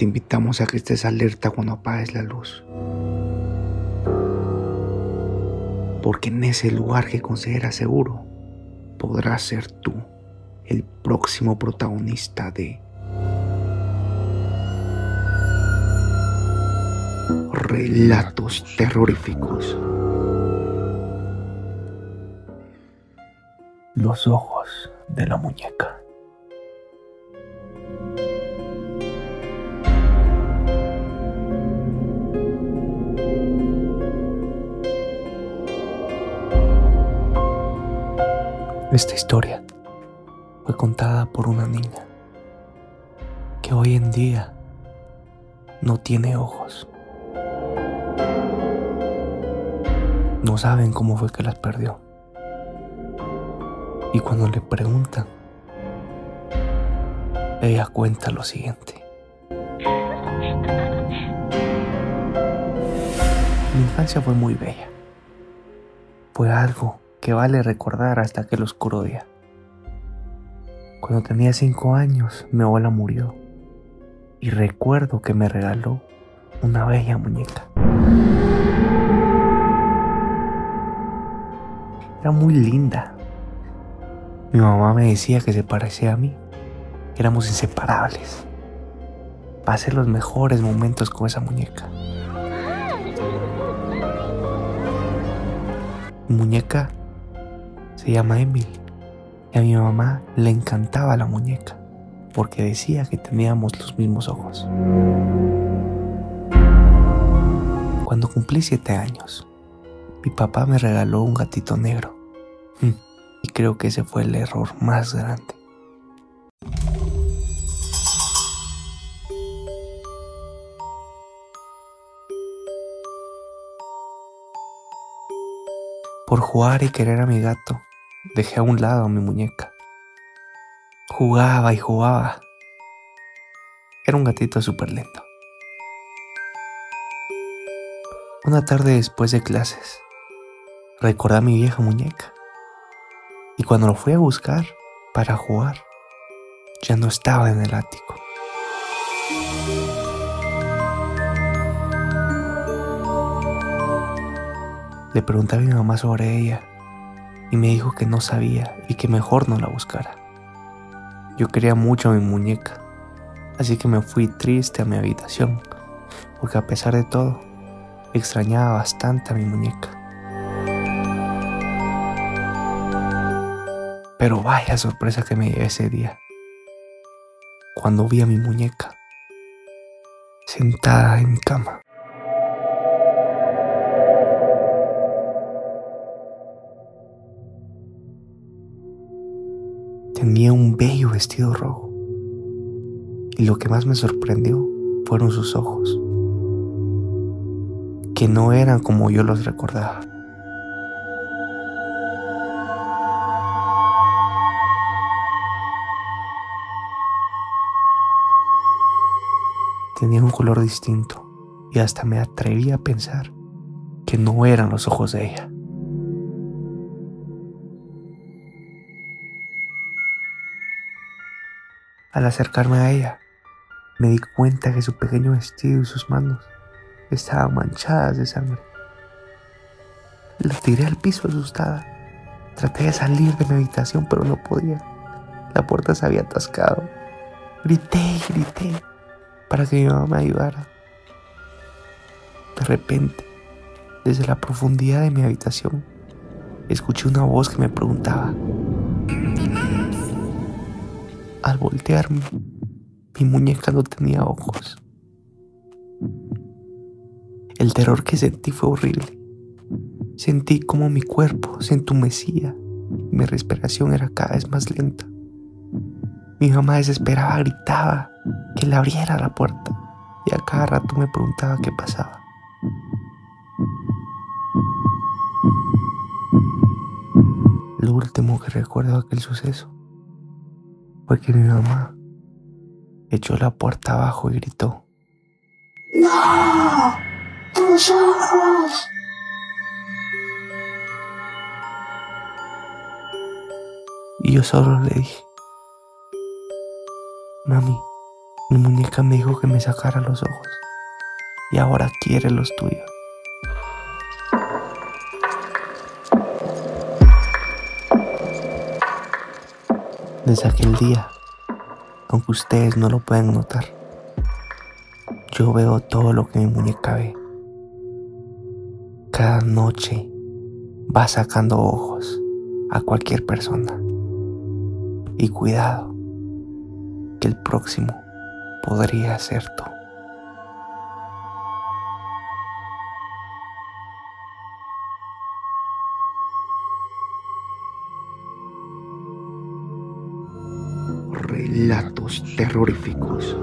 te invitamos a que estés alerta cuando apagues la luz. Porque en ese lugar que consideras seguro, podrás ser tú el próximo protagonista de relatos terroríficos. Los ojos de la muñeca. Esta historia fue contada por una niña que hoy en día no tiene ojos. No saben cómo fue que las perdió. Y cuando le preguntan, ella cuenta lo siguiente. Mi infancia fue muy bella. Fue algo que vale recordar hasta que el oscuro día. Cuando tenía cinco años, mi abuela murió y recuerdo que me regaló una bella muñeca. Era muy linda. Mi mamá me decía que se parecía a mí. Éramos inseparables. Pasé los mejores momentos con esa muñeca. Muñeca se llama Emily. Y a mi mamá le encantaba la muñeca porque decía que teníamos los mismos ojos. Cuando cumplí siete años, mi papá me regaló un gatito negro. Mm, y creo que ese fue el error más grande. Por jugar y querer a mi gato, Dejé a un lado mi muñeca. Jugaba y jugaba. Era un gatito súper lindo. Una tarde después de clases, recordé a mi vieja muñeca. Y cuando lo fui a buscar para jugar, ya no estaba en el ático. Le pregunté a mi mamá sobre ella y me dijo que no sabía y que mejor no la buscara. Yo quería mucho a mi muñeca, así que me fui triste a mi habitación, porque a pesar de todo, extrañaba bastante a mi muñeca. Pero vaya sorpresa que me llevé ese día, cuando vi a mi muñeca sentada en mi cama. Tenía un bello vestido rojo. Y lo que más me sorprendió fueron sus ojos, que no eran como yo los recordaba. Tenían un color distinto y hasta me atreví a pensar que no eran los ojos de ella. Al acercarme a ella, me di cuenta que su pequeño vestido y sus manos estaban manchadas de sangre. La tiré al piso asustada. Traté de salir de mi habitación, pero no podía. La puerta se había atascado. Grité y grité para que mi mamá me ayudara. De repente, desde la profundidad de mi habitación, escuché una voz que me preguntaba, al voltearme, mi muñeca no tenía ojos. El terror que sentí fue horrible. Sentí como mi cuerpo se entumecía y mi respiración era cada vez más lenta. Mi mamá desesperada gritaba que le abriera la puerta y a cada rato me preguntaba qué pasaba. Lo último que recuerdo de aquel suceso fue que mi mamá echó la puerta abajo y gritó. ¡No! ¡Tus ojos! Y yo solo le dije, mami, Mi muñeca me dijo que me sacara los ojos y ahora quiere los tuyos. Desde aquel día, aunque ustedes no lo puedan notar, yo veo todo lo que mi muñeca ve. Cada noche va sacando ojos a cualquier persona. Y cuidado, que el próximo podría ser tú. Relatos terroríficos.